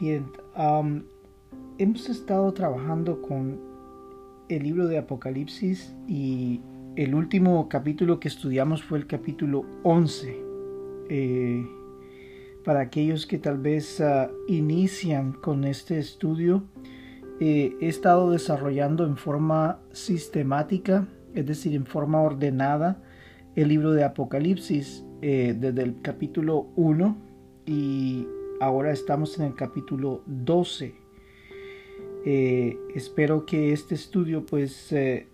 Bien, hemos estado trabajando con el libro de Apocalipsis y el último capítulo que estudiamos fue el capítulo 11. Eh, para aquellos que tal vez ah, inician con este estudio, eh, he estado desarrollando en forma sistemática, es decir, en forma ordenada, el libro de Apocalipsis eh, desde el capítulo 1 y ahora estamos en el capítulo 12. Eh, espero que este estudio, pues, eh,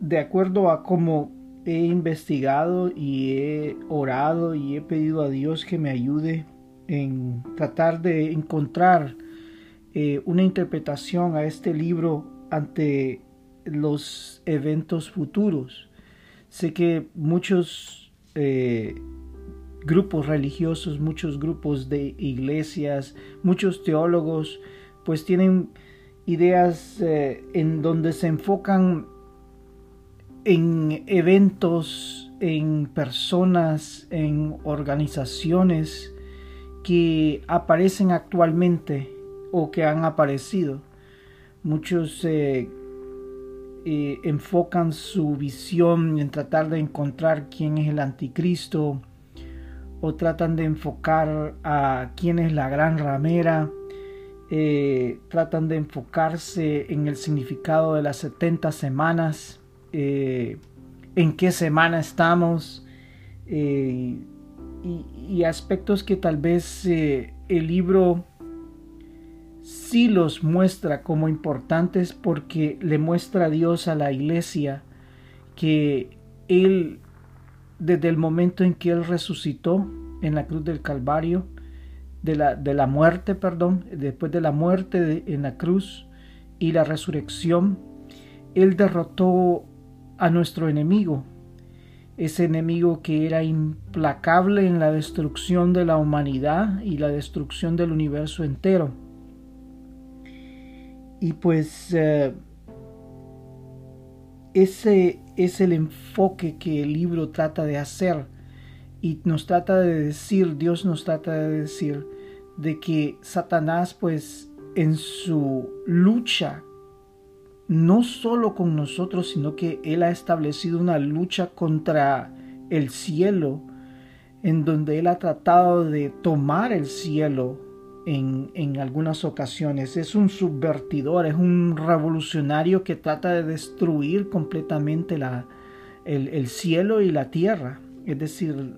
de acuerdo a cómo he investigado y he orado y he pedido a Dios que me ayude en tratar de encontrar eh, una interpretación a este libro ante los eventos futuros. Sé que muchos grupos religiosos, muchos grupos de iglesias, muchos teólogos, pues tienen ideas eh, en donde se enfocan en eventos, en personas, en organizaciones que aparecen actualmente o que han aparecido. Muchos eh, eh, enfocan su visión en tratar de encontrar quién es el anticristo, o tratan de enfocar a quién es la gran ramera, eh, tratan de enfocarse en el significado de las 70 semanas, eh, en qué semana estamos, eh, y, aspectos que tal vez el libro sí los muestra como importantes porque le muestra a Dios a la iglesia que Él desde el momento en que Él resucitó en la cruz del Calvario, de la, de la muerte, perdón, después de la muerte en la cruz y la resurrección, Él derrotó a nuestro enemigo, ese enemigo que era implacable en la destrucción de la humanidad y la destrucción del universo entero. Y pues eh, ese es el enfoque que el libro trata de hacer. Y nos trata de decir, Dios nos trata de decir de que Satanás pues en su lucha no solo con nosotros, sino que Él ha establecido una lucha contra el cielo, en donde Él ha tratado de tomar el cielo en, algunas ocasiones. Es un subvertidor, es un revolucionario que trata de destruir completamente la, el, el cielo y la tierra, es decir,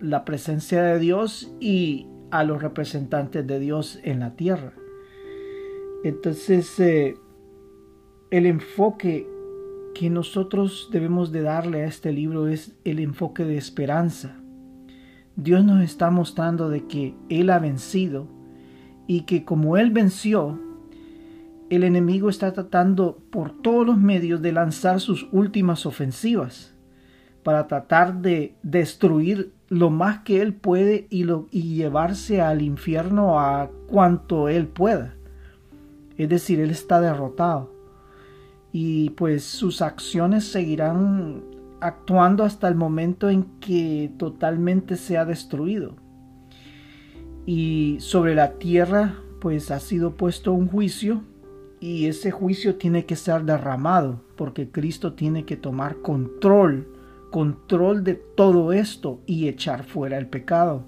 la presencia de Dios y a los representantes de Dios en la tierra. Entonces, eh, el enfoque que nosotros debemos de darle a este libro es el enfoque de esperanza. Dios nos está mostrando de que Él ha vencido y que como Él venció, el enemigo está tratando por todos los medios de lanzar sus últimas ofensivas para tratar de destruir lo más que Él puede y, llevarse al infierno a cuanto Él pueda. Es decir, Él está derrotado. Y pues sus acciones seguirán actuando hasta el momento en que totalmente sea destruido y sobre la tierra pues ha sido puesto un juicio y ese juicio tiene que ser derramado porque Cristo tiene que tomar control, control de todo esto y echar fuera el pecado.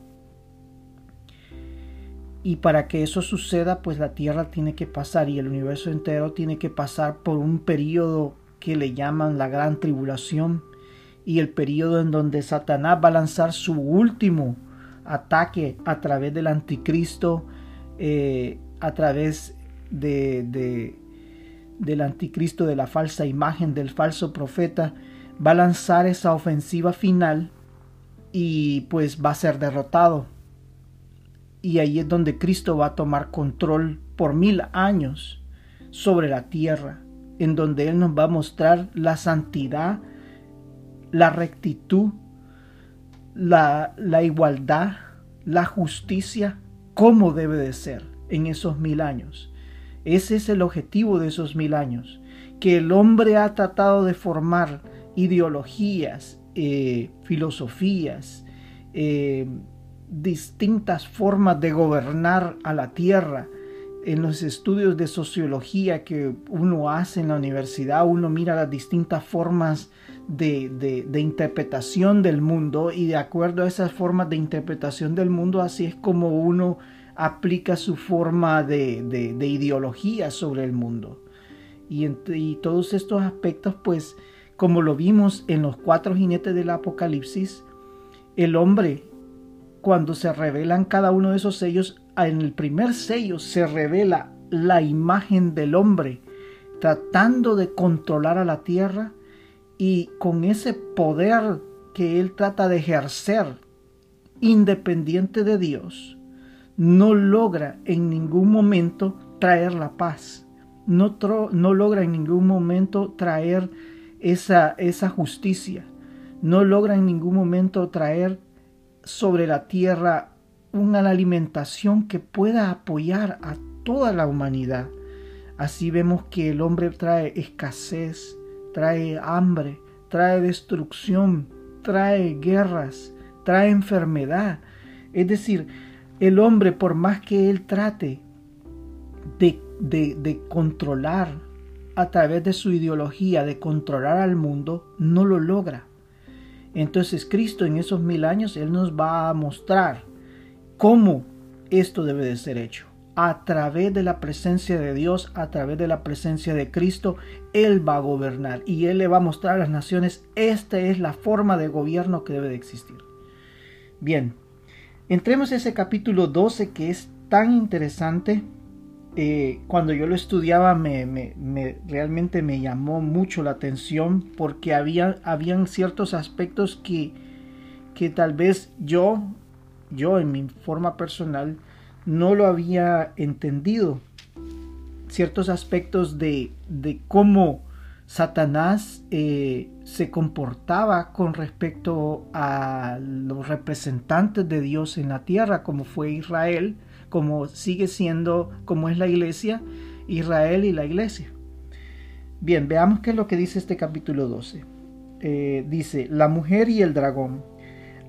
Y para que eso suceda, pues la tierra tiene que pasar y el universo entero tiene que pasar por un periodo que le llaman la gran tribulación y el periodo en donde Satanás va a lanzar su último ataque a través del anticristo, eh, a través de, del anticristo, de la falsa imagen, del falso profeta, va a lanzar esa ofensiva final y pues va a ser derrotado. Y ahí es donde Cristo va a tomar control por mil años sobre la tierra, en donde Él nos va a mostrar la santidad, la rectitud la, igualdad, la justicia, como debe de ser en esos mil años. Ese es el objetivo de esos mil años, que el hombre ha tratado de formar ideologías, eh, filosofías, eh, distintas formas de gobernar a la tierra, en los estudios de sociología que uno hace en la universidad, uno mira las distintas formas de, interpretación del mundo y de acuerdo a esas formas de interpretación del mundo, así es como uno aplica su forma de, ideología sobre el mundo. Y, y todos estos aspectos, pues, como lo vimos en los cuatro jinetes del Apocalipsis, el hombre, cuando se revelan cada uno de esos sellos, en el primer sello se revela la imagen del hombre tratando de controlar a la tierra y con ese poder que él trata de ejercer independiente de Dios, no logra en ningún momento traer la paz, no, no logra en ningún momento traer esa, esa justicia, no logra en ningún momento traer sobre la tierra una alimentación que pueda apoyar a toda la humanidad. Así vemos que el hombre trae escasez, trae hambre, trae destrucción, trae guerras, trae enfermedad. Es decir, el hombre, por más que él trate de, de, controlar a través de su ideología, de controlar al mundo, no lo logra. Entonces Cristo en esos mil años, Él nos va a mostrar cómo esto debe de ser hecho. A través de la presencia de Dios, a través de la presencia de Cristo, Él va a gobernar y Él le va a mostrar a las naciones, esta es la forma de gobierno que debe de existir. Bien, entremos a ese capítulo 12 que es tan interesante. Eh, cuando yo lo estudiaba me, me, realmente me llamó mucho la atención porque había habían ciertos aspectos que, que tal vez yo yo en mi forma personal no lo había entendido. Ciertos aspectos de, de cómo Satanás eh, se comportaba con respecto a los representantes de Dios en la tierra, como fue Israel, como sigue siendo, como es la iglesia, Israel y la iglesia. Bien, veamos qué es lo que dice este capítulo 12. Eh, dice, la mujer y el dragón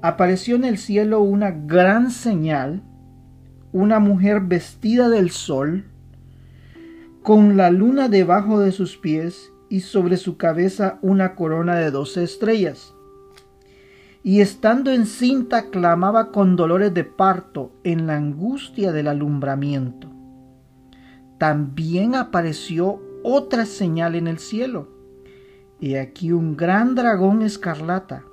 apareció en el cielo una gran señal, una mujer vestida del sol, con la luna debajo de sus pies y sobre su cabeza una corona de doce estrellas. Y estando encinta clamaba con dolores de parto en la angustia del alumbramiento. También apareció otra señal en el cielo. Y aquí un gran dragón escarlata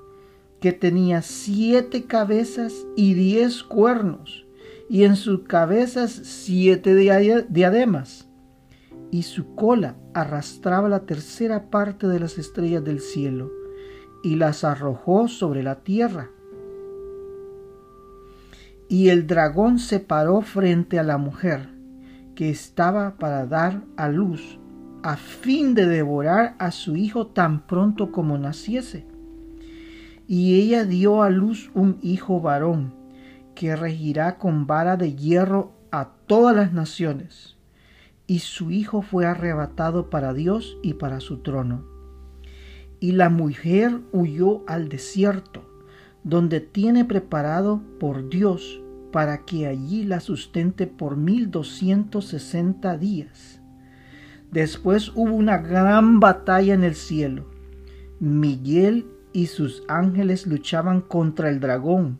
que tenía siete cabezas y diez cuernos, y en sus cabezas siete diademas, y su cola arrastraba la tercera parte de las estrellas del cielo, y las arrojó sobre la tierra. Y el dragón se paró frente a la mujer, que estaba para dar a luz, a fin de devorar a su hijo tan pronto como naciese y ella dio a luz un hijo varón, que regirá con vara de hierro a todas las naciones. Y su hijo fue arrebatado para Dios y para su trono. Y la mujer huyó al desierto, donde tiene preparado por Dios para que allí la sustente por mil doscientos sesenta días. Después hubo una gran batalla en el cielo. Miguel y sus ángeles luchaban contra el dragón,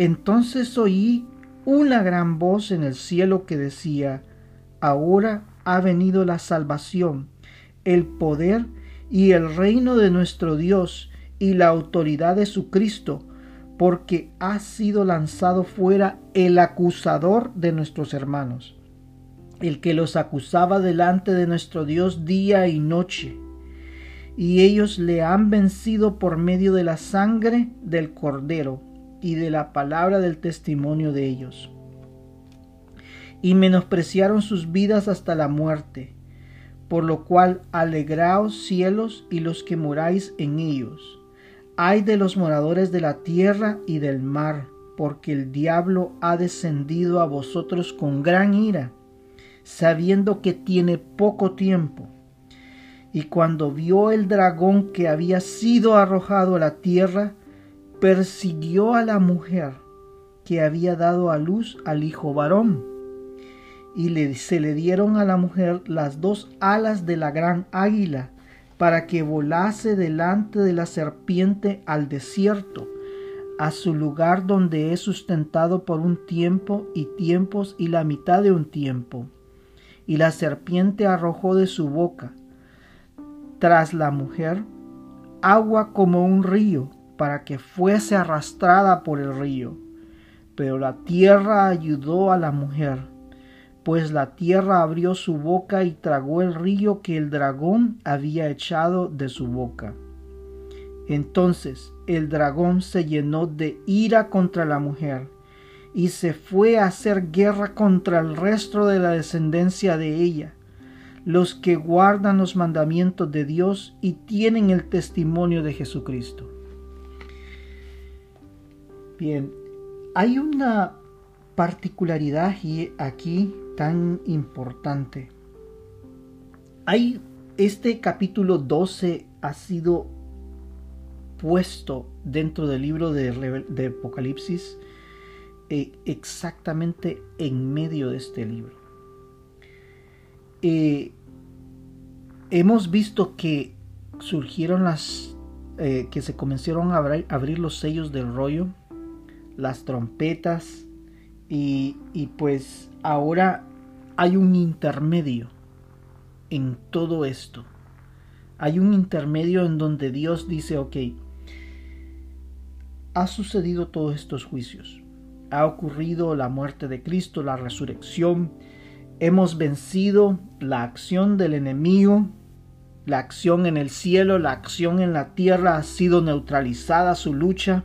Entonces oí una gran voz en el cielo que decía, Ahora ha venido la salvación, el poder y el reino de nuestro Dios y la autoridad de su Cristo, porque ha sido lanzado fuera el acusador de nuestros hermanos, el que los acusaba delante de nuestro Dios día y noche. Y ellos le han vencido por medio de la sangre del cordero y de la palabra del testimonio de ellos. y menospreciaron sus vidas hasta la muerte. Por lo cual alegraos cielos y los que moráis en ellos. Ay de los moradores de la tierra y del mar, porque el diablo ha descendido a vosotros con gran ira, sabiendo que tiene poco tiempo. Y cuando vio el dragón que había sido arrojado a la tierra, persiguió a la mujer que había dado a luz al hijo varón. Y se le dieron a la mujer las dos alas de la gran águila, para que volase delante de la serpiente al desierto, a su lugar donde es sustentado por un tiempo y tiempos y la mitad de un tiempo. Y la serpiente arrojó de su boca, tras la mujer, agua como un río, para que fuese arrastrada por el río. Pero la tierra ayudó a la mujer, pues la tierra abrió su boca y tragó el río que el dragón había echado de su boca. Entonces el dragón se llenó de ira contra la mujer y se fue a hacer guerra contra el resto de la descendencia de ella, los que guardan los mandamientos de Dios y tienen el testimonio de Jesucristo. Bien, hay una particularidad aquí tan importante. Hay este capítulo 12 ha sido puesto dentro del libro de, Apocalipsis eh, exactamente en medio de este libro. Eh, hemos visto que surgieron las eh, que se comenzaron a abrir los sellos del rollo las trompetas y, pues ahora hay un intermedio en todo esto. Hay un intermedio en donde Dios dice, ok, ha sucedido todos estos juicios. Ha ocurrido la muerte de Cristo, la resurrección. Hemos vencido la acción del enemigo. La acción en el cielo, la acción en la tierra ha sido neutralizada su lucha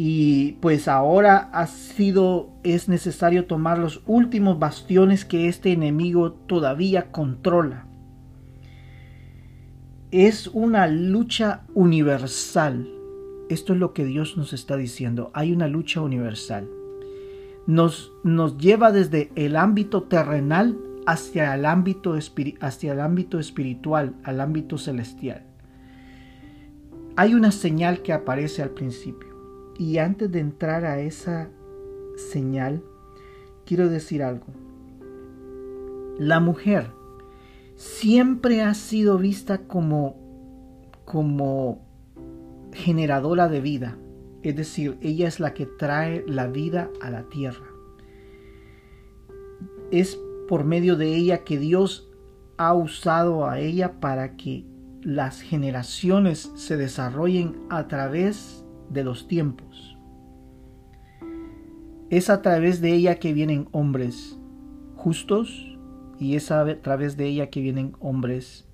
y pues ahora ha sido es necesario tomar los últimos bastiones que este enemigo todavía controla. Es una lucha universal. Esto es lo que Dios nos está diciendo. Hay una lucha universal. Nos, nos lleva desde el ámbito terrenal hacia el ámbito, hacia el ámbito espiritual, al ámbito celestial. Hay una señal que aparece al principio y antes de entrar a esa señal, quiero decir algo. La mujer siempre ha sido vista como, como generadora de vida. Es decir, ella es la que trae la vida a la tierra. Es por medio de ella que Dios ha usado a ella para que las generaciones se desarrollen a través de los tiempos. Es a través de ella que vienen hombres justos y es a través de ella que vienen hombres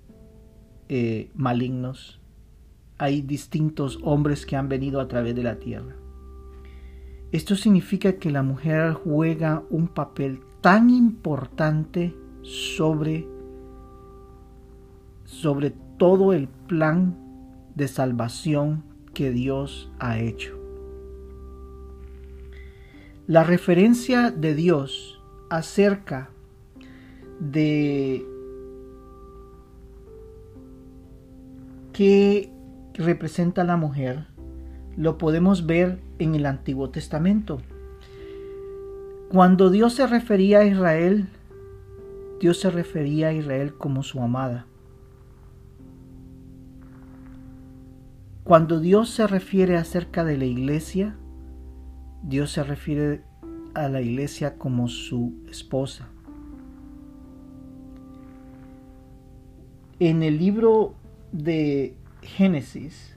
eh, malignos. Hay distintos hombres que han venido a través de la tierra. Esto significa que la mujer juega un papel tan importante sobre, sobre todo el plan de salvación que Dios ha hecho. La referencia de Dios acerca de qué representa la mujer lo podemos ver en el Antiguo Testamento. Cuando Dios se refería a Israel, Dios se refería a Israel como su amada. Cuando Dios se refiere acerca de la iglesia, Dios se refiere a la iglesia como su esposa. En el libro de Génesis,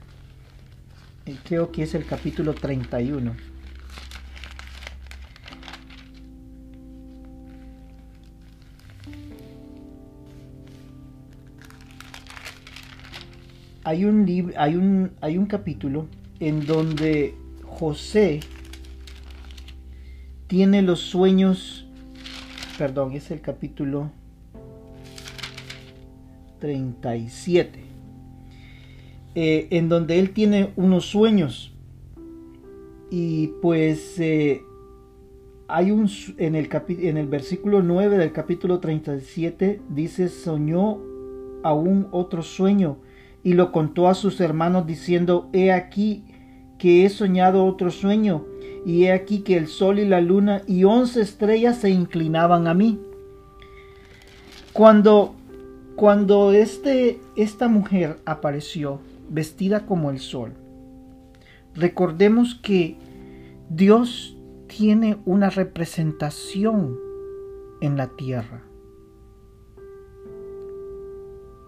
eh, creo que es el capítulo 31, hay un, hay un, hay un capítulo en donde José tiene los sueños perdón, es el capítulo 37, eh, en donde él tiene unos sueños. Y pues eh, hay un en el, en el versículo 9 del capítulo 37 dice soñó aún otro sueño y lo contó a sus hermanos diciendo he aquí que he soñado otro sueño y he aquí que el sol y la luna y once estrellas se inclinaban a mí cuando cuando este, esta mujer apareció vestida como el sol, recordemos que Dios tiene una representación en la tierra.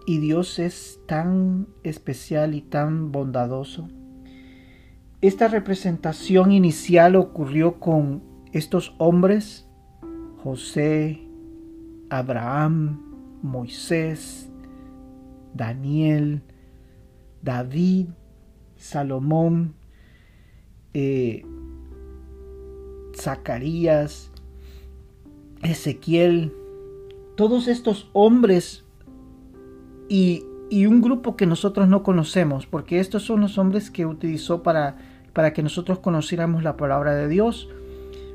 Y Dios es tan especial y tan bondadoso. Esta representación inicial ocurrió con estos hombres, José, Abraham, Moisés, Daniel, David, Salomón, eh, Zacarías, Ezequiel, todos estos hombres y, y, un grupo que nosotros no conocemos, porque estos son los hombres que utilizó para, para que nosotros conociéramos la palabra de Dios.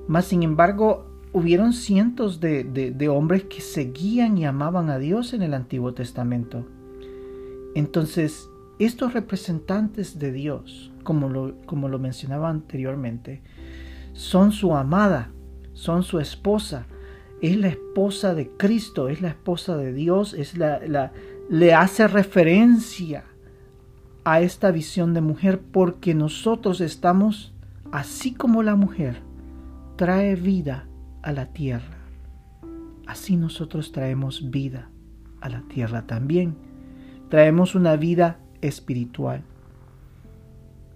Mas, sin embargo, hubieron cientos de, hombres que seguían y amaban a Dios en el Antiguo Testamento. Entonces, estos representantes de Dios, como lo, como lo mencionaba anteriormente, son su amada, son su esposa, es la esposa de Cristo, es la esposa de Dios, es la, la, le hace referencia a esta visión de mujer porque nosotros estamos, así como la mujer, trae vida a la tierra. Así nosotros traemos vida a la tierra también. Traemos una vida espiritual.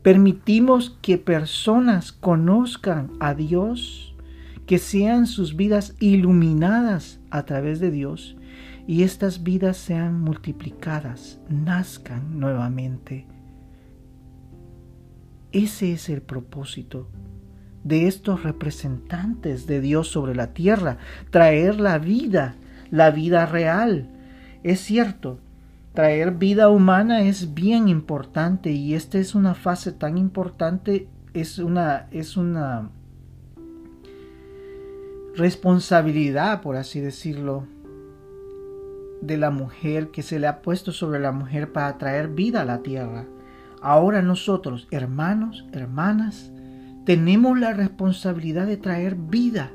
Permitimos que personas conozcan a Dios, que sean sus vidas iluminadas a través de Dios y estas vidas sean multiplicadas, nazcan nuevamente. Ese es el propósito de estos representantes de Dios sobre la tierra, traer la vida, la vida real. Es cierto, traer vida humana es bien importante y esta es una fase tan importante, es una, es una responsabilidad, por así decirlo, de la mujer que se le ha puesto sobre la mujer para traer vida a la tierra. Ahora nosotros, hermanos, hermanas, tenemos la responsabilidad de traer vida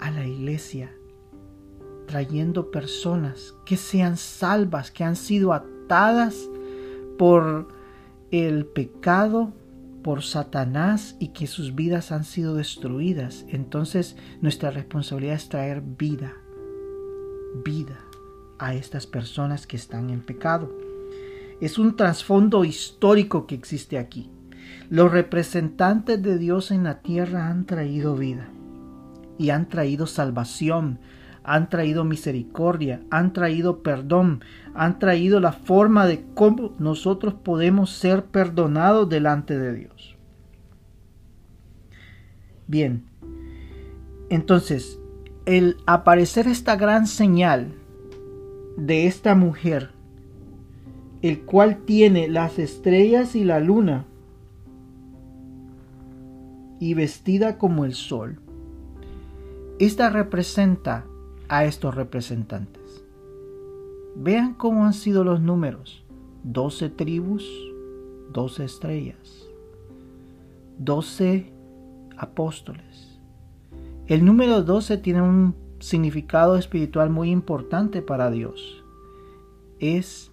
a la iglesia, trayendo personas que sean salvas, que han sido atadas por el pecado, por Satanás y que sus vidas han sido destruidas. Entonces nuestra responsabilidad es traer vida, vida a estas personas que están en pecado. Es un trasfondo histórico que existe aquí. Los representantes de Dios en la tierra han traído vida y han traído salvación, han traído misericordia, han traído perdón, han traído la forma de cómo nosotros podemos ser perdonados delante de Dios. Bien, entonces, el aparecer esta gran señal de esta mujer, el cual tiene las estrellas y la luna, y vestida como el sol. Esta representa a estos representantes. Vean cómo han sido los números. Doce tribus, doce estrellas, doce apóstoles. El número doce tiene un significado espiritual muy importante para Dios. Es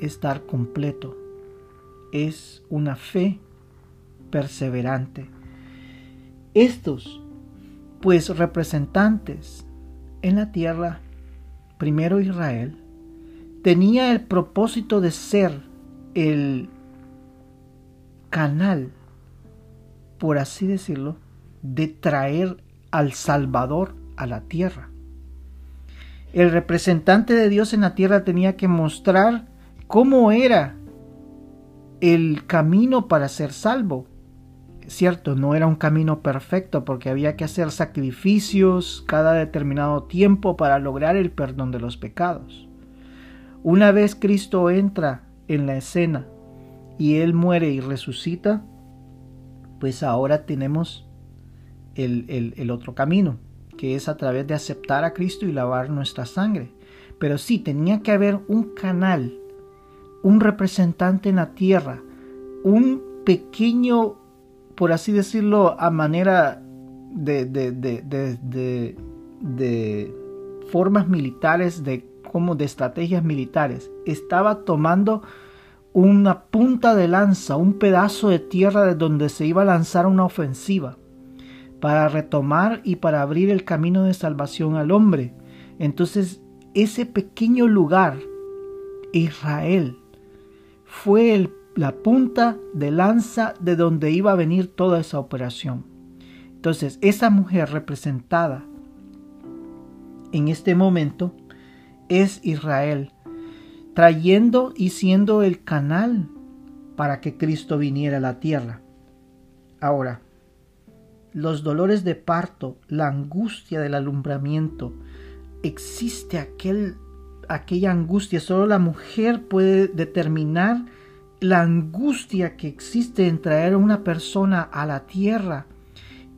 estar completo. Es una fe perseverante estos, pues representantes en la tierra, primero Israel, tenía el propósito de ser el canal, por así decirlo, de traer al Salvador a la tierra. El representante de Dios en la tierra tenía que mostrar cómo era el camino para ser salvo Cierto, no era un camino perfecto porque había que hacer sacrificios cada determinado tiempo para lograr el perdón de los pecados. Una vez Cristo entra en la escena y Él muere y resucita, pues ahora tenemos el, el, otro camino, que es a través de aceptar a Cristo y lavar nuestra sangre. Pero sí, tenía que haber un canal, un representante en la tierra, un pequeño, por así decirlo, a manera de, de, de, de formas militares, de como de estrategias militares. Estaba tomando una punta de lanza, un pedazo de tierra de donde se iba a lanzar una ofensiva para retomar y para abrir el camino de salvación al hombre. Entonces, ese pequeño lugar, Israel, fue la punta de lanza de donde iba a venir toda esa operación. Entonces, esa mujer representada en este momento es Israel, trayendo y siendo el canal para que Cristo viniera a la tierra. Ahora, los dolores de parto, la angustia del alumbramiento, existe aquel, aquella angustia, solo la mujer puede determinar la angustia que existe en traer a una persona a la tierra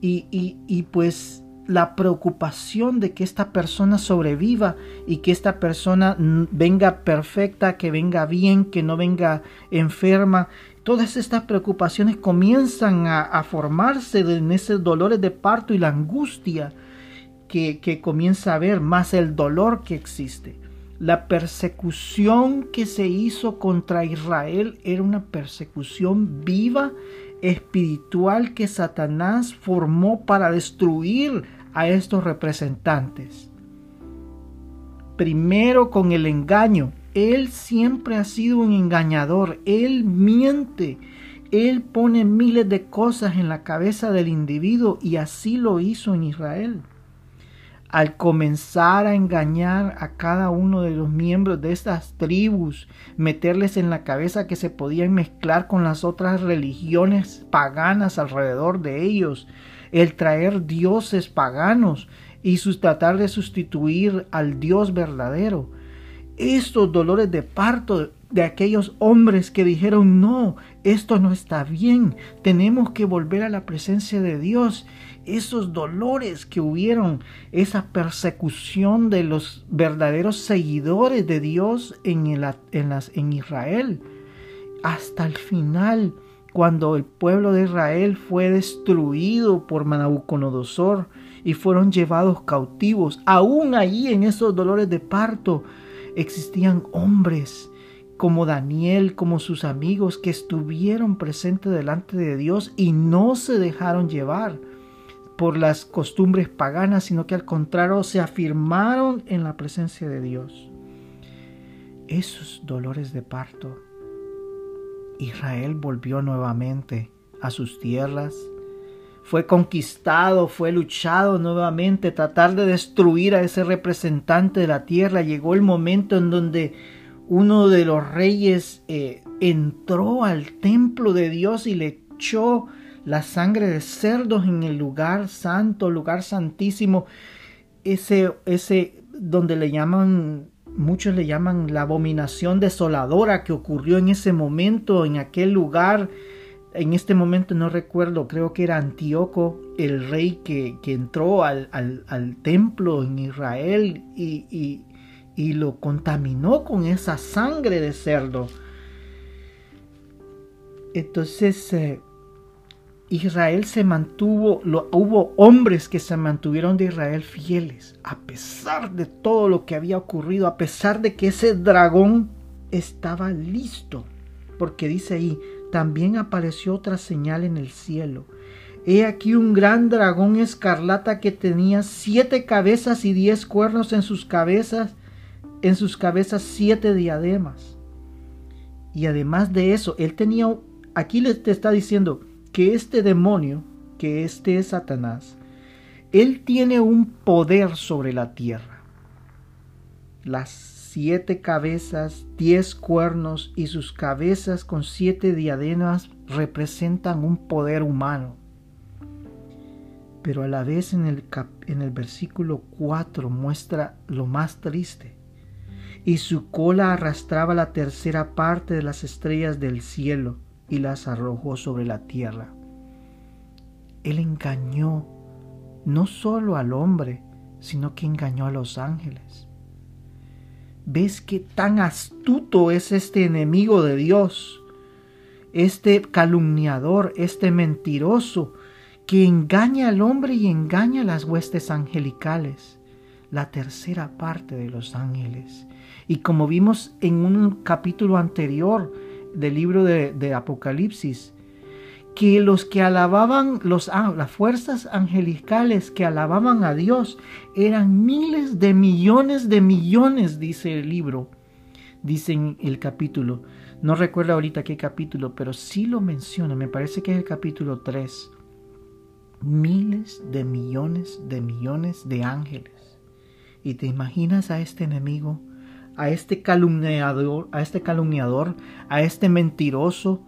y, y, y pues la preocupación de que esta persona sobreviva y que esta persona venga perfecta, que venga bien, que no venga enferma. Todas estas preocupaciones comienzan a, formarse en esos dolores de parto y la angustia que, que comienza a haber, más el dolor que existe. La persecución que se hizo contra Israel era una persecución viva, espiritual que Satanás formó para destruir a estos representantes. Primero con el engaño. Él siempre ha sido un engañador. Él miente. Él pone miles de cosas en la cabeza del individuo y así lo hizo en Israel. Al comenzar a engañar a cada uno de los miembros de estas tribus, meterles en la cabeza que se podían mezclar con las otras religiones paganas alrededor de ellos, el traer dioses paganos y tratar de sustituir al Dios verdadero. Estos dolores de parto de aquellos hombres que dijeron, no, esto no está bien, tenemos que volver a la presencia de Dios. Esos dolores que hubieron, esa persecución de los verdaderos seguidores de Dios en, el, en, las, en Israel, hasta el final cuando el pueblo de Israel fue destruido por Manabuconosor y fueron llevados cautivos, aún allí en esos dolores de parto existían hombres como Daniel, como sus amigos, que estuvieron presentes delante de Dios y no se dejaron llevar por las costumbres paganas, sino que al contrario se afirmaron en la presencia de Dios. Esos dolores de parto Israel volvió nuevamente a sus tierras. Fue conquistado, fue luchado nuevamente, tratar de destruir a ese representante de la tierra. Llegó el momento en donde uno de los reyes eh, entró al templo de Dios y le echó la sangre de cerdos en el lugar santo, lugar santísimo, ese, ese donde le llaman muchos le llaman la abominación desoladora que ocurrió en ese momento, en aquel lugar. En este momento no recuerdo, creo que era Antíoco, el rey que, entró al, templo en Israel y, y, lo contaminó con esa sangre de cerdo. Entonces, eh, Israel se mantuvo, hubo hombres que se mantuvieron de Israel fieles, a pesar de todo lo que había ocurrido, a pesar de que ese dragón estaba listo, porque dice ahí, también apareció otra señal en el cielo. He aquí un gran dragón escarlata que tenía siete cabezas y diez cuernos en sus cabezas, en sus cabezas siete diademas. Y además de eso, él tenía, aquí le te está diciendo, que este demonio, que este es Satanás, él tiene un poder sobre la tierra. Las siete cabezas, diez cuernos y sus cabezas con siete diademas representan un poder humano. pero a la vez en el, en el versículo 4 muestra lo más triste. Y su cola arrastraba la tercera parte de las estrellas del cielo y las arrojó sobre la tierra. Él engañó no solo al hombre, sino que engañó a los ángeles. ¿Ves qué tan astuto es este enemigo de Dios? Este calumniador, este mentiroso, que engaña al hombre y engaña a las huestes angelicales, la tercera parte de los ángeles. Y como vimos en un capítulo anterior del libro de, Apocalipsis, que los que alababan, las fuerzas angelicales que alababan a Dios eran miles de millones de millones, dice el libro, dice en el capítulo. No recuerdo ahorita qué capítulo, pero sí lo menciona, me parece que es el capítulo 3 miles de millones de millones de ángeles. Y te imaginas a este enemigo, a este calumniador, a este calumniador, a este mentiroso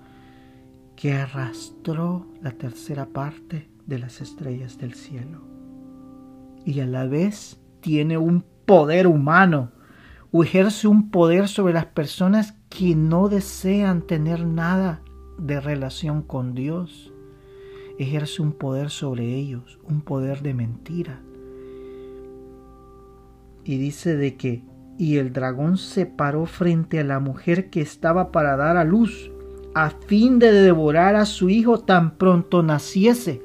que arrastró la tercera parte de las estrellas del cielo. Y a la vez tiene un poder humano, o ejerce un poder sobre las personas que no desean tener nada de relación con Dios ejerce un poder sobre ellos, un poder de mentira. Y dice de que, y el dragón se paró frente a la mujer que estaba para dar a luz, a fin de devorar a su hijo tan pronto naciese.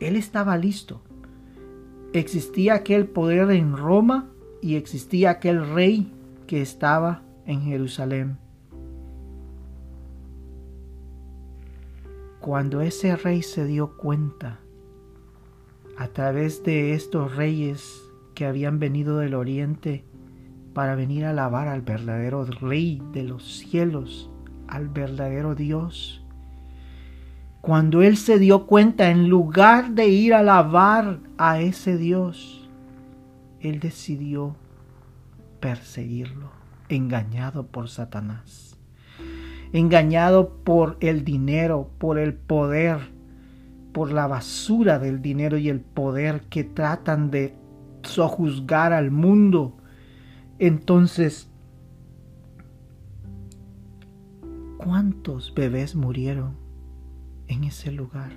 Él estaba listo. Existía aquel poder en Roma y existía aquel rey que estaba en Jerusalén. Cuando ese rey se dio cuenta, a través de estos reyes que habían venido del oriente para venir a alabar al verdadero rey de los cielos, al verdadero Dios, cuando él se dio cuenta, en lugar de ir a alabar a ese Dios, él decidió perseguirlo, engañado por Satanás engañado por el dinero, por el poder, por la basura del dinero y el poder que tratan de sojuzgar al mundo. Entonces, ¿cuántos bebés murieron en ese lugar?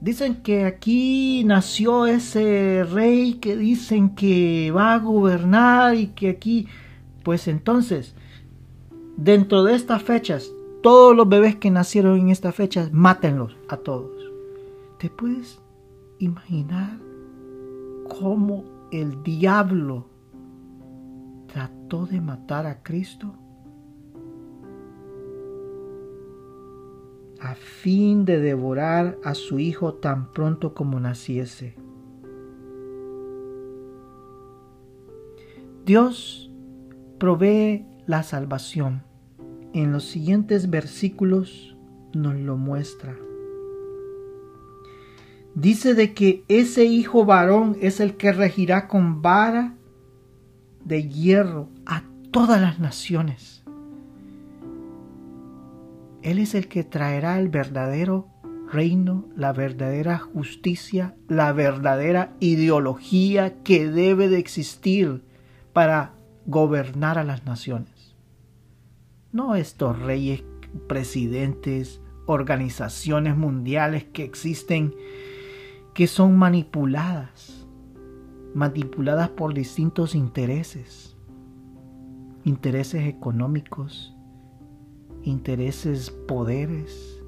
Dicen que aquí nació ese rey que dicen que va a gobernar y que aquí, pues entonces, dentro de estas fechas, todos los bebés que nacieron en estas fechas, mátenlos a todos. ¿Te puedes imaginar cómo el diablo trató de matar a Cristo? A fin de devorar a su hijo tan pronto como naciese. Dios provee la salvación. En los siguientes versículos nos lo muestra. Dice de que ese hijo varón es el que regirá con vara de hierro a todas las naciones. Él es el que traerá el verdadero reino, la verdadera justicia, la verdadera ideología que debe de existir para gobernar a las naciones. No estos reyes, presidentes, organizaciones mundiales que existen, que son manipuladas, manipuladas por distintos intereses, intereses económicos, intereses, poderes.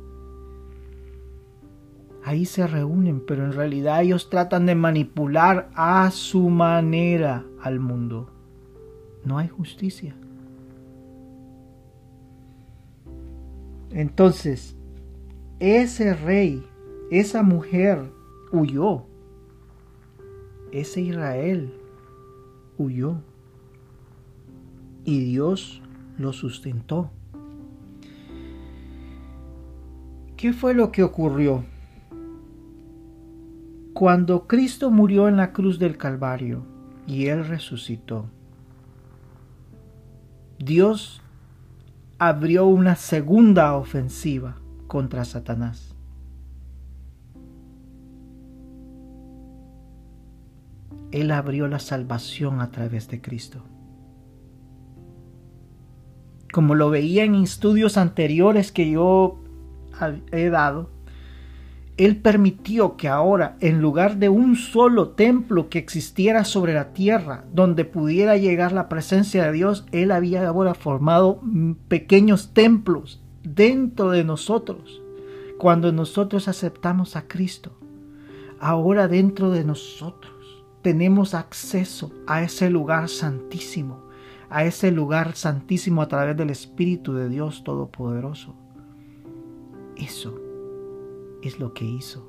Ahí se reúnen, pero en realidad ellos tratan de manipular a su manera al mundo. No hay justicia. Entonces, ese rey, esa mujer huyó. Ese Israel huyó. Y Dios lo sustentó. ¿Qué fue lo que ocurrió? Cuando Cristo murió en la cruz del Calvario y Él resucitó, Dios abrió una segunda ofensiva contra Satanás. Él abrió la salvación a través de Cristo. Como lo veía en estudios anteriores que yo he dado, Él permitió que ahora, en lugar de un solo templo que existiera sobre la tierra, donde pudiera llegar la presencia de Dios, Él había ahora formado pequeños templos dentro de nosotros. Cuando nosotros aceptamos a Cristo, ahora dentro de nosotros tenemos acceso a ese lugar santísimo, a ese lugar santísimo a través del Espíritu de Dios Todopoderoso. Eso es lo que hizo.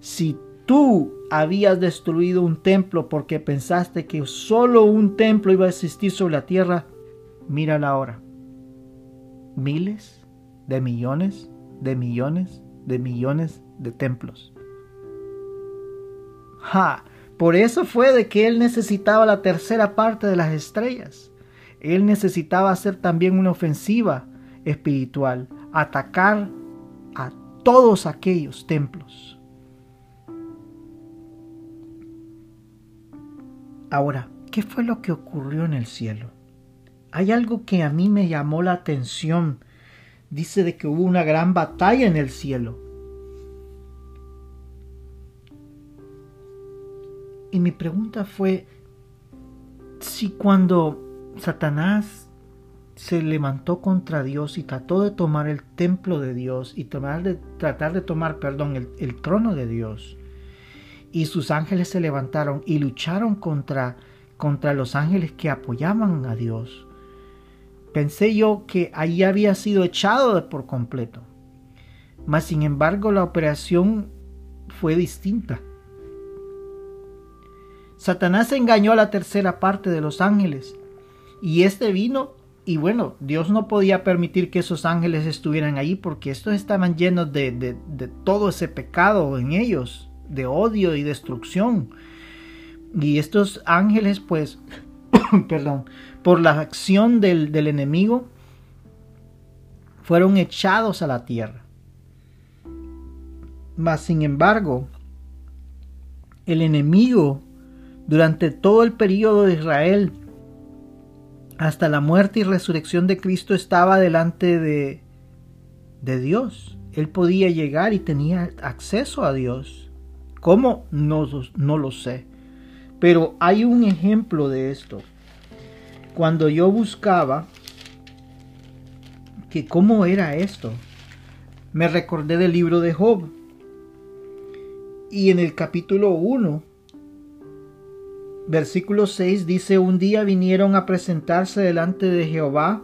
Si tú habías destruido un templo porque pensaste que solo un templo iba a existir sobre la tierra, mírala ahora. Miles de millones de millones de millones de templos. ¡Ja! Por eso fue de que él necesitaba la tercera parte de las estrellas. Él necesitaba hacer también una ofensiva espiritual, atacar a todos aquellos templos. Ahora, ¿qué fue lo que ocurrió en el cielo? Hay algo que a mí me llamó la atención. Dice de que hubo una gran batalla en el cielo. Y mi pregunta fue si cuando Satanás se levantó contra Dios y trató de tomar el templo de Dios y de, tratar de tomar, perdón, el, el trono de Dios, y sus ángeles se levantaron y lucharon contra, contra los ángeles que apoyaban a Dios. Pensé yo que ahí había sido echado por completo. Mas sin embargo la operación fue distinta. Satanás engañó a la tercera parte de los ángeles. Y este vino, y bueno, Dios no podía permitir que esos ángeles estuvieran ahí porque estos estaban llenos de, de, todo ese pecado en ellos, de odio y destrucción. Y estos ángeles, pues, perdón, por la acción del, del enemigo, fueron echados a la tierra. Mas, sin embargo, el enemigo durante todo el periodo de Israel, hasta la muerte y resurrección de Cristo, estaba delante de, de Dios. Él podía llegar y tenía acceso a Dios. ¿Cómo? No, no lo sé. Pero hay un ejemplo de esto. Cuando yo buscaba que cómo era esto, me recordé del libro de Job. Y en el capítulo 1 versículo 6 dice, un día vinieron a presentarse delante de Jehová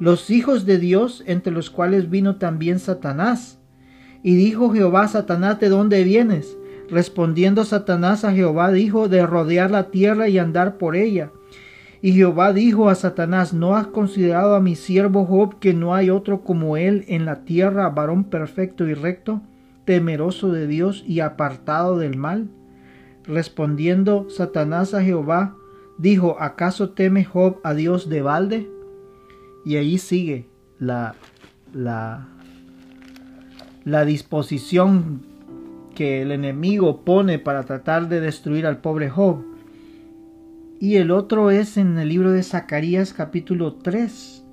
los hijos de Dios, entre los cuales vino también Satanás. Y dijo Jehová, Satanás, ¿de dónde vienes? Respondiendo Satanás a Jehová, dijo, de rodear la tierra y andar por ella. Y Jehová dijo a Satanás, ¿no has considerado a mi siervo Job que no hay otro como él en la tierra, varón perfecto y recto, temeroso de Dios y apartado del mal? Respondiendo Satanás a Jehová, dijo, ¿acaso teme Job a Dios de balde? Y ahí sigue la, la, la disposición que el enemigo pone para tratar de destruir al pobre Job. Y el otro es en el libro de Zacarías capítulo 3,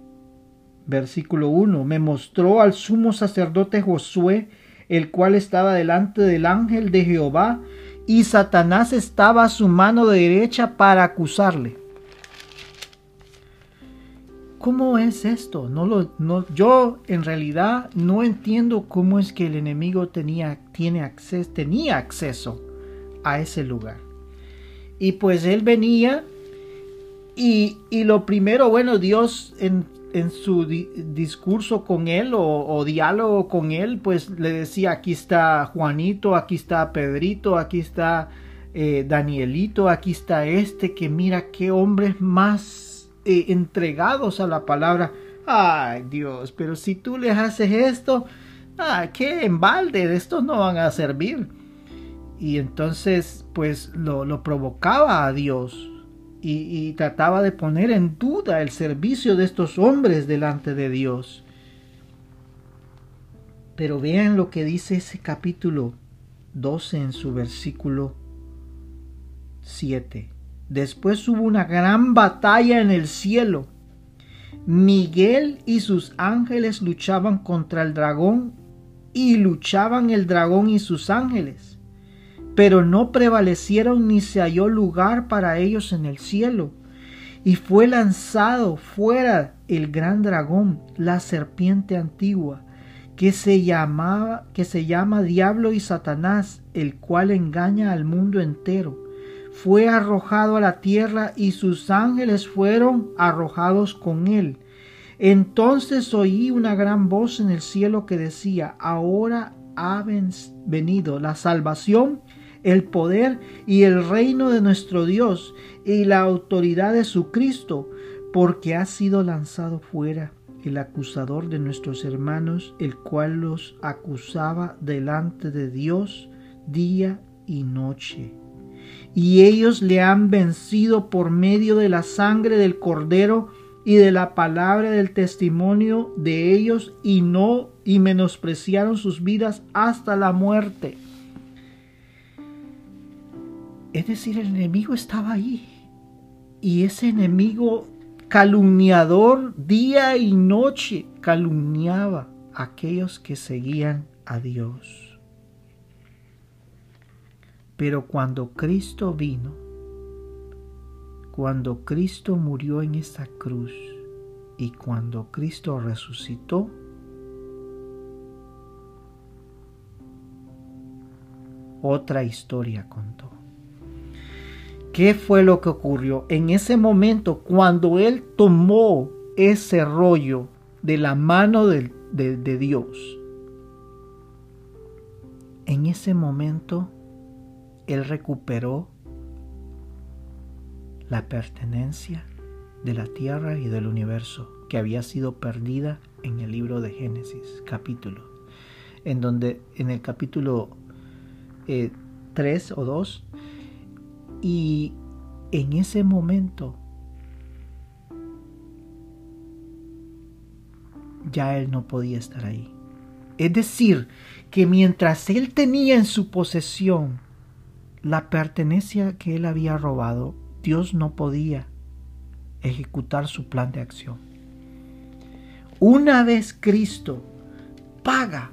versículo 1. Me mostró al sumo sacerdote Josué, el cual estaba delante del ángel de Jehová, y Satanás estaba a su mano derecha para acusarle. ¿Cómo es esto? No lo, no, yo en realidad no entiendo cómo es que el enemigo tenía, tiene acceso, tenía acceso a ese lugar. Y pues él venía y, y lo primero, bueno, Dios en en su discurso con él o, diálogo con él, pues le decía, aquí está Juanito, aquí está Pedrito, aquí está eh, Danielito, aquí está este, que mira qué hombres más eh, entregados a la palabra. Ay Dios, pero si tú les haces esto, ah, qué embalde, de estos no van a servir. Y entonces, pues lo, lo provocaba a Dios y, trataba de poner en duda el servicio de estos hombres delante de Dios. Pero vean lo que dice ese capítulo 12 en su versículo 7. Después hubo una gran batalla en el cielo. Miguel y sus ángeles luchaban contra el dragón y luchaban el dragón y sus ángeles. Pero no prevalecieron ni se halló lugar para ellos en el cielo. Y fue lanzado fuera el gran dragón, la serpiente antigua, que se llamaba que se llama Diablo y Satanás, el cual engaña al mundo entero. Fue arrojado a la tierra y sus ángeles fueron arrojados con él. Entonces oí una gran voz en el cielo que decía, ahora ha venido la salvación, el poder y el reino de nuestro Dios y la autoridad de su Cristo, porque ha sido lanzado fuera el acusador de nuestros hermanos, el cual los acusaba delante de Dios día y noche. Y ellos le han vencido por medio de la sangre del cordero y de la palabra del testimonio de ellos y no y menospreciaron sus vidas hasta la muerte. Es decir, el enemigo estaba ahí y ese enemigo calumniador día y noche calumniaba a aquellos que seguían a Dios. Pero cuando Cristo vino, cuando Cristo murió en esa cruz y cuando Cristo resucitó, otra historia contó. ¿Qué fue lo que ocurrió? En ese momento, cuando él tomó ese rollo de la mano de, Dios, en ese momento él recuperó la pertenencia de la tierra y del universo que había sido perdida en el libro de Génesis, capítulo, en donde en el capítulo 3 eh, o 2 y en ese momento ya él no podía estar ahí. Es decir, que mientras él tenía en su posesión la pertenencia que él había robado, Dios no podía ejecutar su plan de acción. Una vez Cristo paga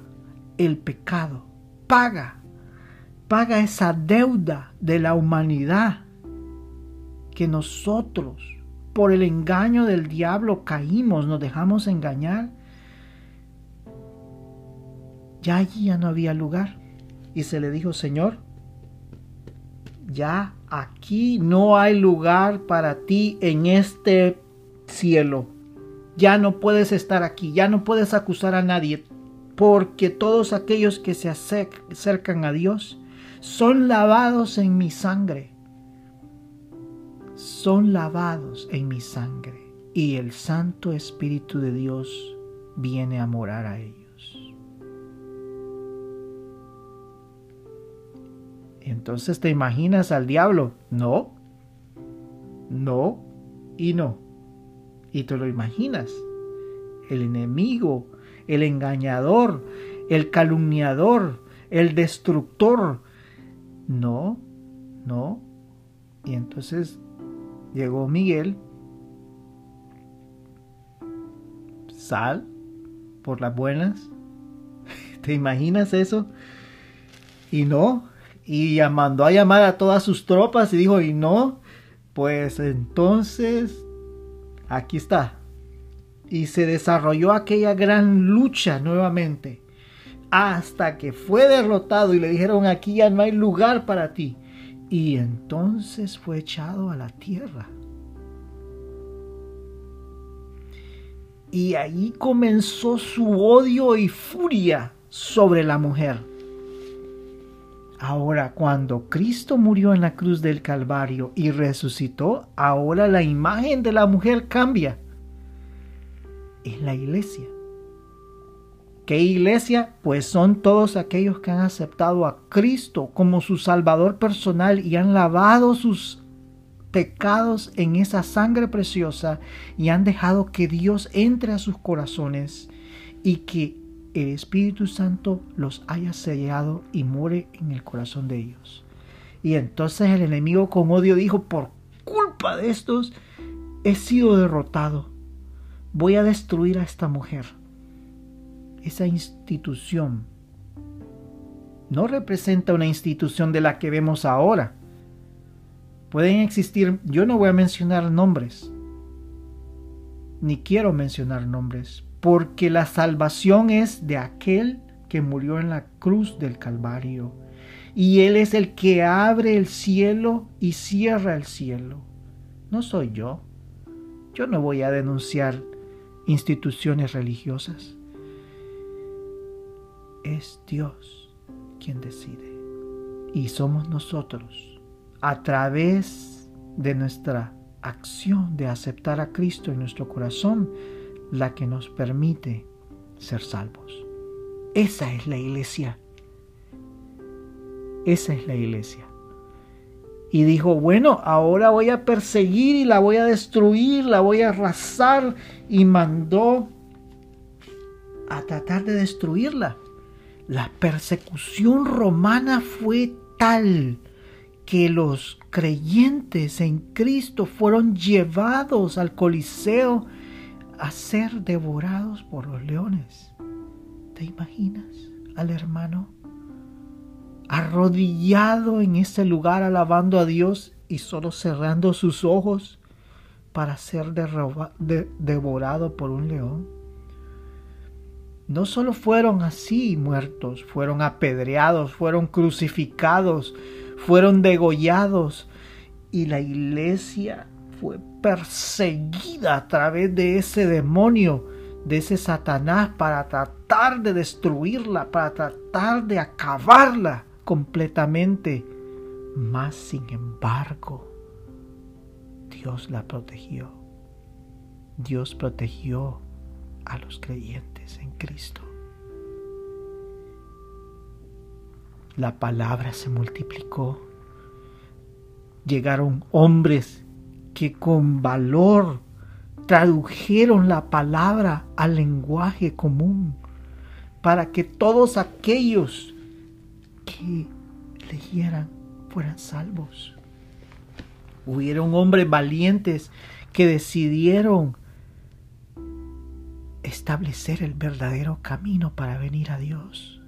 el pecado, paga paga esa deuda de la humanidad que nosotros por el engaño del diablo caímos, nos dejamos engañar, ya allí ya no había lugar. Y se le dijo, Señor, ya aquí no hay lugar para ti en este cielo. Ya no puedes estar aquí, ya no puedes acusar a nadie, porque todos aquellos que se acercan a Dios son lavados en mi sangre. Son lavados en mi sangre y el Santo Espíritu de Dios viene a morar a ellos. Entonces te imaginas al diablo. No, no y no. Y te lo imaginas. El enemigo, el engañador, el calumniador, el destructor, no, no. Y entonces llegó Miguel, sal por las buenas. ¿Te imaginas eso? Y no, y mandó a llamar a todas sus tropas y dijo, y no, pues entonces aquí está. Y se desarrolló aquella gran lucha nuevamente hasta que fue derrotado y le dijeron aquí ya no hay lugar para ti. Y entonces fue echado a la tierra. Y ahí comenzó su odio y furia sobre la mujer. Ahora, cuando Cristo murió en la cruz del Calvario y resucitó, ahora la imagen de la mujer cambia. En la iglesia. ¿Qué iglesia? Pues son todos aquellos que han aceptado a Cristo como su Salvador personal y han lavado sus pecados en esa sangre preciosa y han dejado que Dios entre a sus corazones y que el Espíritu Santo los haya sellado y muere en el corazón de ellos. Y entonces el enemigo con odio dijo, por culpa de estos, he sido derrotado. Voy a destruir a esta mujer. Esa institución no representa una institución de la que vemos ahora. Pueden existir, yo no voy a mencionar nombres, ni quiero mencionar nombres, porque la salvación es de aquel que murió en la cruz del Calvario. Y Él es el que abre el cielo y cierra el cielo. No soy yo. Yo no voy a denunciar instituciones religiosas. Es Dios quien decide. Y somos nosotros, a través de nuestra acción de aceptar a Cristo en nuestro corazón, la que nos permite ser salvos. Esa es la iglesia. Esa es la iglesia. Y dijo, bueno, ahora voy a perseguir y la voy a destruir, la voy a arrasar. Y mandó a tratar de destruirla. La persecución romana fue tal que los creyentes en Cristo fueron llevados al Coliseo a ser devorados por los leones. ¿Te imaginas al hermano arrodillado en ese lugar alabando a Dios y solo cerrando sus ojos para ser devorado por un león? No solo fueron así muertos, fueron apedreados, fueron crucificados, fueron degollados y la iglesia fue perseguida a través de ese demonio, de ese Satanás, para tratar de destruirla, para tratar de acabarla completamente. Mas, sin embargo, Dios la protegió. Dios protegió a los creyentes en Cristo. La palabra se multiplicó. Llegaron hombres que con valor tradujeron la palabra al lenguaje común para que todos aquellos que leyeran fueran salvos. Hubieron hombres valientes que decidieron establecer el verdadero camino para venir a Dios.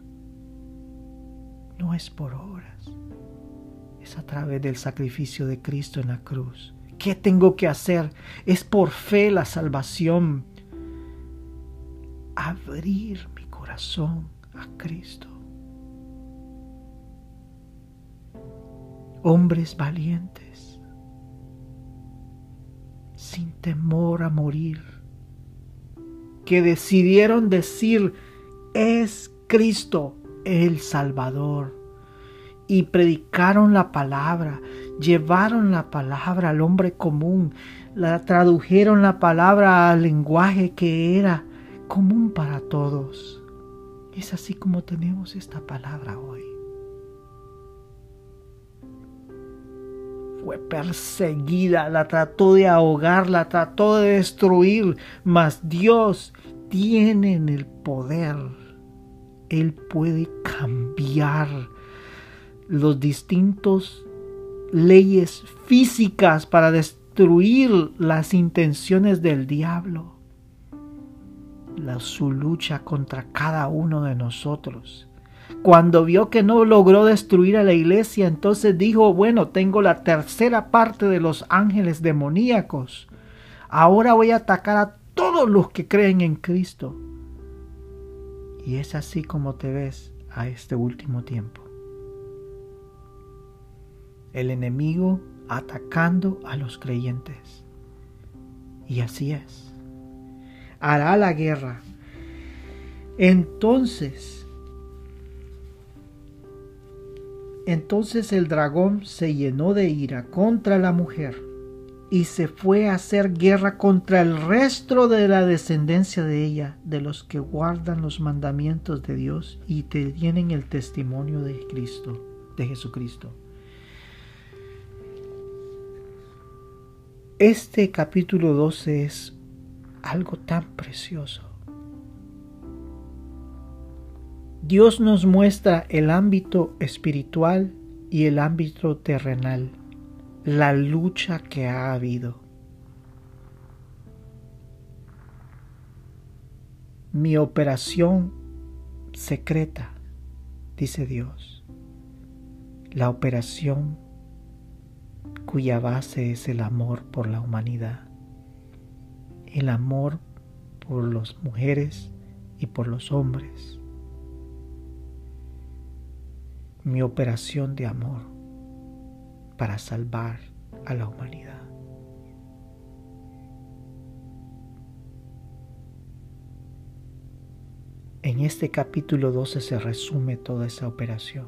No es por obras, es a través del sacrificio de Cristo en la cruz. ¿Qué tengo que hacer? Es por fe la salvación. Abrir mi corazón a Cristo. Hombres valientes, sin temor a morir, que decidieron decir, es Cristo el Salvador y predicaron la palabra, llevaron la palabra al hombre común, la tradujeron la palabra al lenguaje que era común para todos. Es así como tenemos esta palabra hoy. Fue perseguida, la trató de ahogar, la trató de destruir, mas Dios tiene en el poder. Él puede cambiar los distintos leyes físicas para destruir las intenciones del diablo. La, su lucha contra cada uno de nosotros. Cuando vio que no logró destruir a la iglesia, entonces dijo, bueno, tengo la tercera parte de los ángeles demoníacos. Ahora voy a atacar a todos los que creen en Cristo. Y es así como te ves a este último tiempo el enemigo atacando a los creyentes. Y así es. Hará la guerra. Entonces, entonces el dragón se llenó de ira contra la mujer y se fue a hacer guerra contra el resto de la descendencia de ella, de los que guardan los mandamientos de Dios y tienen el testimonio de Cristo, de Jesucristo. Este capítulo 12 es algo tan precioso. Dios nos muestra el ámbito espiritual y el ámbito terrenal, la lucha que ha habido. Mi operación secreta, dice Dios, la operación cuya base es el amor por la humanidad, el amor por las mujeres y por los hombres, mi operación de amor para salvar a la humanidad. En este capítulo 12 se resume toda esa operación.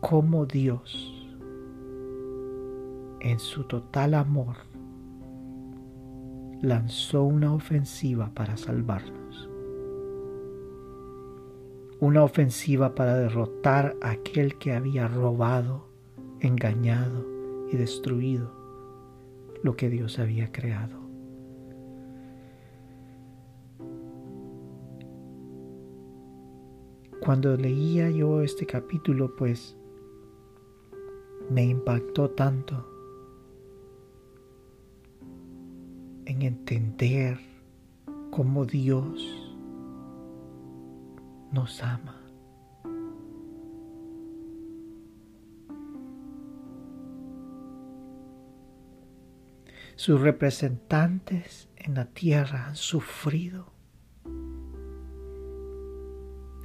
Cómo Dios, en su total amor, lanzó una ofensiva para salvarnos. Una ofensiva para derrotar a aquel que había robado, engañado y destruido lo que Dios había creado. Cuando leía yo este capítulo, pues me impactó tanto en entender cómo Dios nos ama. Sus representantes en la tierra han sufrido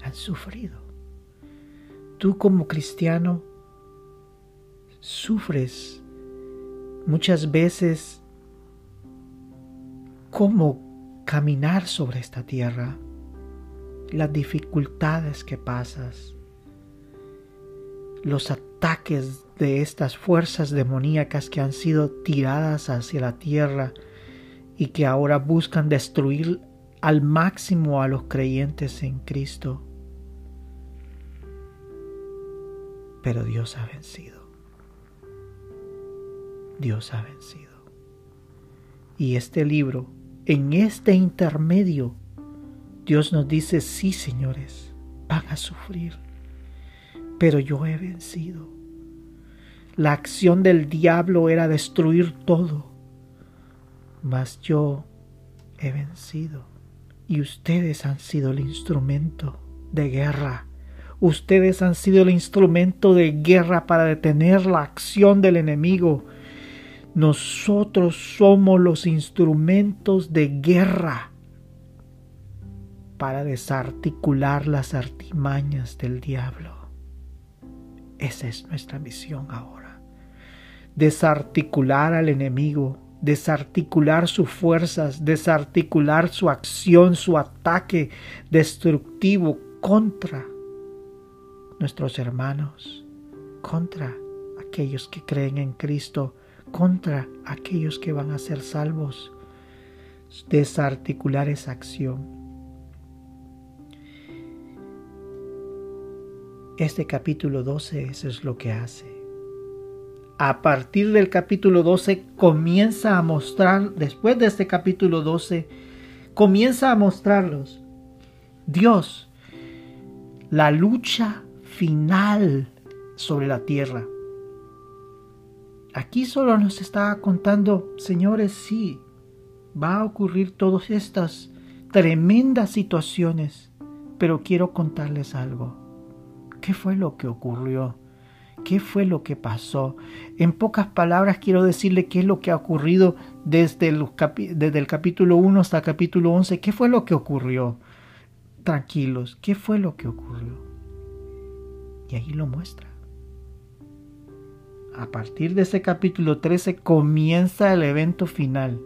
han sufrido. Tú como cristiano sufres muchas veces cómo caminar sobre esta tierra, las dificultades que pasas, los ataques de estas fuerzas demoníacas que han sido tiradas hacia la tierra y que ahora buscan destruir al máximo a los creyentes en Cristo. Pero Dios ha vencido. Dios ha vencido. Y este libro, en este intermedio, Dios nos dice, sí, señores, van a sufrir, pero yo he vencido. La acción del diablo era destruir todo, mas yo he vencido. Y ustedes han sido el instrumento de guerra Ustedes han sido el instrumento de guerra para detener la acción del enemigo. Nosotros somos los instrumentos de guerra para desarticular las artimañas del diablo. Esa es nuestra misión ahora. Desarticular al enemigo, desarticular sus fuerzas, desarticular su acción, su ataque destructivo contra nuestros hermanos, contra aquellos que creen en Cristo, contra aquellos que van a ser salvos. Desarticular esa acción. Este capítulo 12 eso es lo que hace. A partir del capítulo 12 comienza a mostrar, después de este capítulo 12, comienza a mostrarlos. Dios, la lucha final sobre la tierra. Aquí solo nos está contando, señores, sí, va a ocurrir todas estas tremendas situaciones, pero quiero contarles algo. ¿Qué fue lo que ocurrió? ¿Qué fue lo que pasó? En pocas palabras quiero decirle qué es lo que ha ocurrido desde el, capítulo 1 hasta el capítulo 11. ¿Qué fue lo que ocurrió? Tranquilos, ¿qué fue lo que ocurrió? Y ahí lo muestra. A partir de ese capítulo 13 comienza el evento final.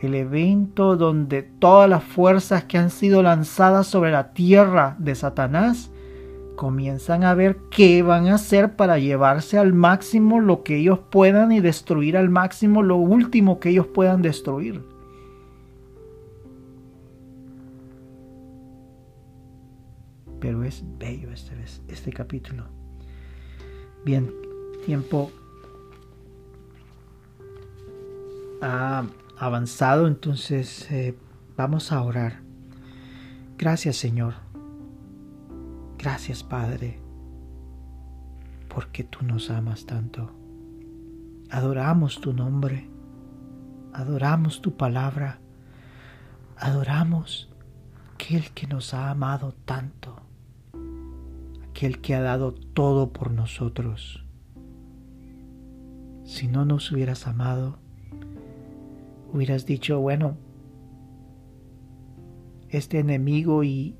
El evento donde todas las fuerzas que han sido lanzadas sobre la tierra de Satanás comienzan a ver qué van a hacer para llevarse al máximo lo que ellos puedan y destruir al máximo lo último que ellos puedan destruir. pero es bello este, este capítulo. Bien, tiempo ha avanzado, entonces eh, vamos a orar. Gracias Señor. Gracias, Padre, porque tú nos amas tanto. Adoramos tu nombre, adoramos tu palabra, adoramos aquel que nos ha amado tanto, aquel que ha dado todo por nosotros. Si no nos hubieras amado, hubieras dicho, bueno, este enemigo y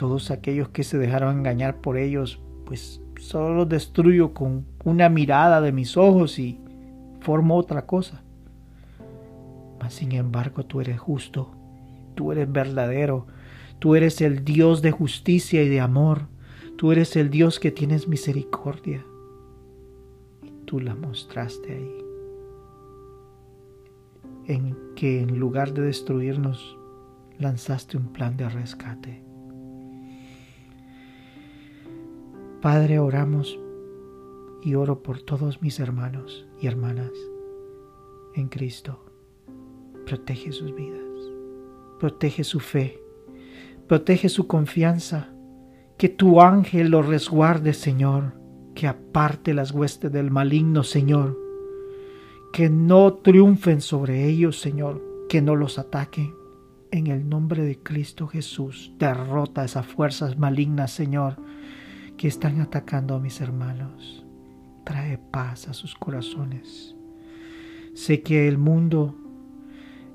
todos aquellos que se dejaron engañar por ellos, pues solo los destruyo con una mirada de mis ojos y formo otra cosa. Mas sin embargo tú eres justo, tú eres verdadero, tú eres el Dios de justicia y de amor, tú eres el Dios que tienes misericordia. Y tú la mostraste ahí. En que en lugar de destruirnos, lanzaste un plan de rescate. Padre, oramos y oro por todos mis hermanos y hermanas en Cristo. Protege sus vidas, protege su fe, protege su confianza. Que tu ángel los resguarde, Señor, que aparte las huestes del maligno, Señor. Que no triunfen sobre ellos, Señor, que no los ataquen. En el nombre de Cristo Jesús, derrota esas fuerzas malignas, Señor, que están atacando a mis hermanos trae paz a sus corazones. Sé que el mundo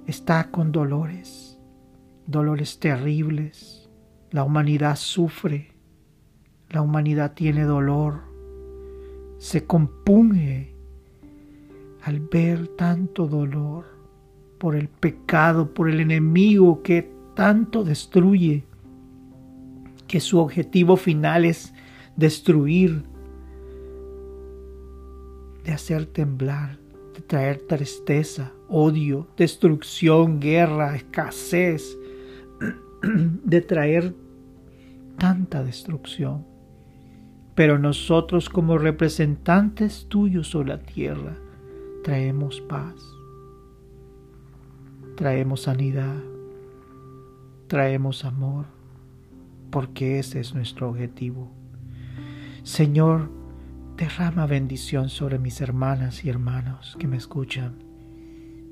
está con dolores, dolores terribles. La humanidad sufre, la humanidad tiene dolor, se compunge al ver tanto dolor por el pecado, por el enemigo que tanto destruye, que su objetivo final es destruir de hacer temblar, de traer tristeza, odio, destrucción, guerra, escasez, de traer tanta destrucción. Pero nosotros como representantes tuyos sobre la tierra traemos paz, traemos sanidad, traemos amor, porque ese es nuestro objetivo. Señor, Derrama bendición sobre mis hermanas y hermanos que me escuchan.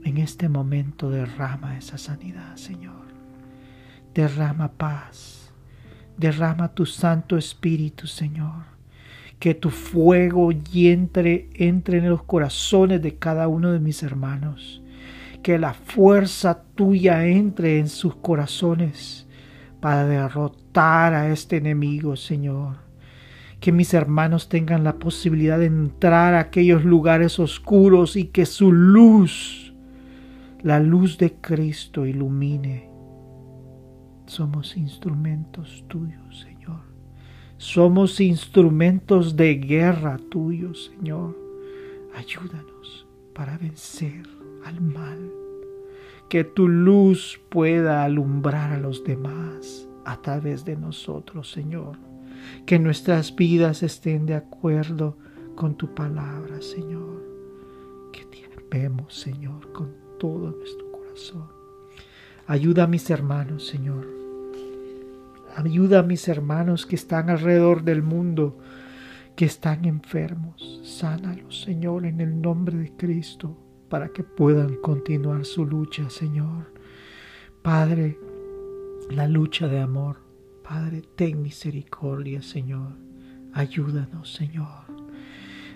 En este momento derrama esa sanidad, Señor. Derrama paz. Derrama tu Santo Espíritu, Señor. Que tu fuego entre, entre en los corazones de cada uno de mis hermanos. Que la fuerza tuya entre en sus corazones para derrotar a este enemigo, Señor que mis hermanos tengan la posibilidad de entrar a aquellos lugares oscuros y que su luz, la luz de Cristo, ilumine. Somos instrumentos tuyos, Señor. Somos instrumentos de guerra tuyos, Señor. Ayúdanos para vencer al mal. Que tu luz pueda alumbrar a los demás a través de nosotros, Señor que nuestras vidas estén de acuerdo con tu palabra, Señor. Que te amemos, Señor, con todo nuestro corazón. Ayuda a mis hermanos, Señor. Ayuda a mis hermanos que están alrededor del mundo, que están enfermos. Sánalos, Señor, en el nombre de Cristo, para que puedan continuar su lucha, Señor. Padre, la lucha de amor Padre, ten misericordia, Señor. Ayúdanos, Señor.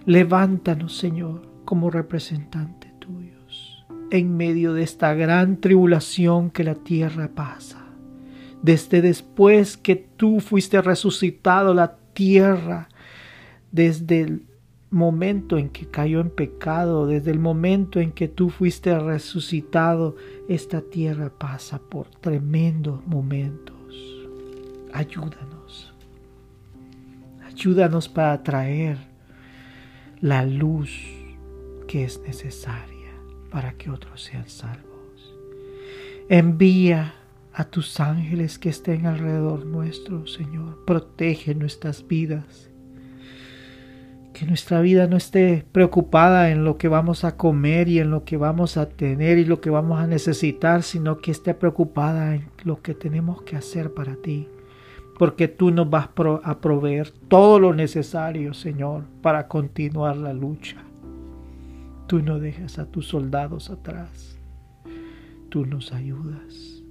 Levántanos, Señor, como representante tuyos, en medio de esta gran tribulación que la tierra pasa. Desde después que tú fuiste resucitado, la tierra, desde el momento en que cayó en pecado, desde el momento en que tú fuiste resucitado, esta tierra pasa por tremendos momentos ayúdanos. Ayúdanos para traer la luz que es necesaria para que otros sean salvos. Envía a tus ángeles que estén alrededor nuestro, Señor. Protege nuestras vidas. Que nuestra vida no esté preocupada en lo que vamos a comer y en lo que vamos a tener y lo que vamos a necesitar, sino que esté preocupada en lo que tenemos que hacer para ti porque tú nos vas a proveer todo lo necesario, Señor, para continuar la lucha. Tú no dejas a tus soldados atrás. Tú nos ayudas.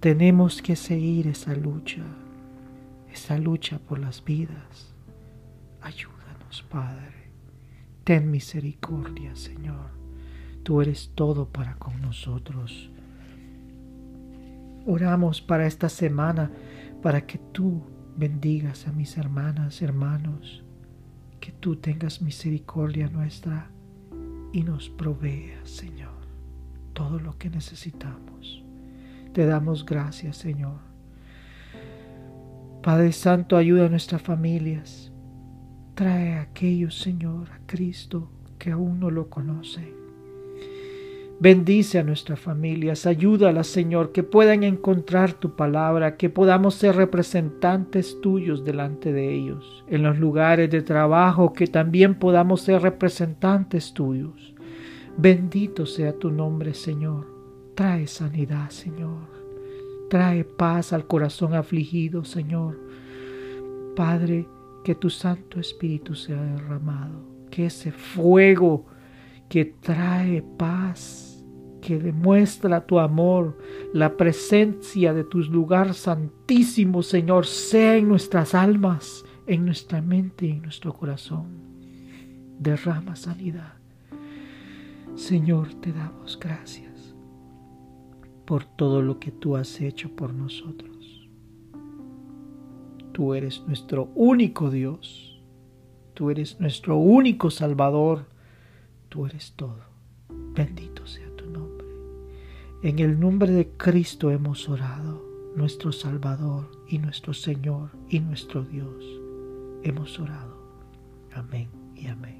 Tenemos que seguir esa lucha, esa lucha por las vidas. Ayúdanos, Padre. Ten misericordia, Señor. Tú eres todo para con nosotros. Oramos para esta semana, para que tú bendigas a mis hermanas, hermanos, que tú tengas misericordia nuestra y nos proveas, Señor, todo lo que necesitamos. Te damos gracias, Señor. Padre Santo, ayuda a nuestras familias. Trae a aquellos, Señor, a Cristo que aún no lo conocen. Bendice a nuestras familias, ayúdalas, Señor, que puedan encontrar tu palabra, que podamos ser representantes tuyos delante de ellos. En los lugares de trabajo, que también podamos ser representantes tuyos. Bendito sea tu nombre, Señor. Trae sanidad, Señor. Trae paz al corazón afligido, Señor. Padre, que tu Santo Espíritu sea derramado, que ese fuego que trae paz que demuestra tu amor, la presencia de tu lugar santísimo, Señor, sea en nuestras almas, en nuestra mente y en nuestro corazón. Derrama sanidad. Señor, te damos gracias por todo lo que tú has hecho por nosotros. Tú eres nuestro único Dios. Tú eres nuestro único Salvador. Tú eres todo. Bendito sea en el nombre de Cristo hemos orado, nuestro Salvador y nuestro Señor y nuestro Dios. Hemos orado. Amén y amén.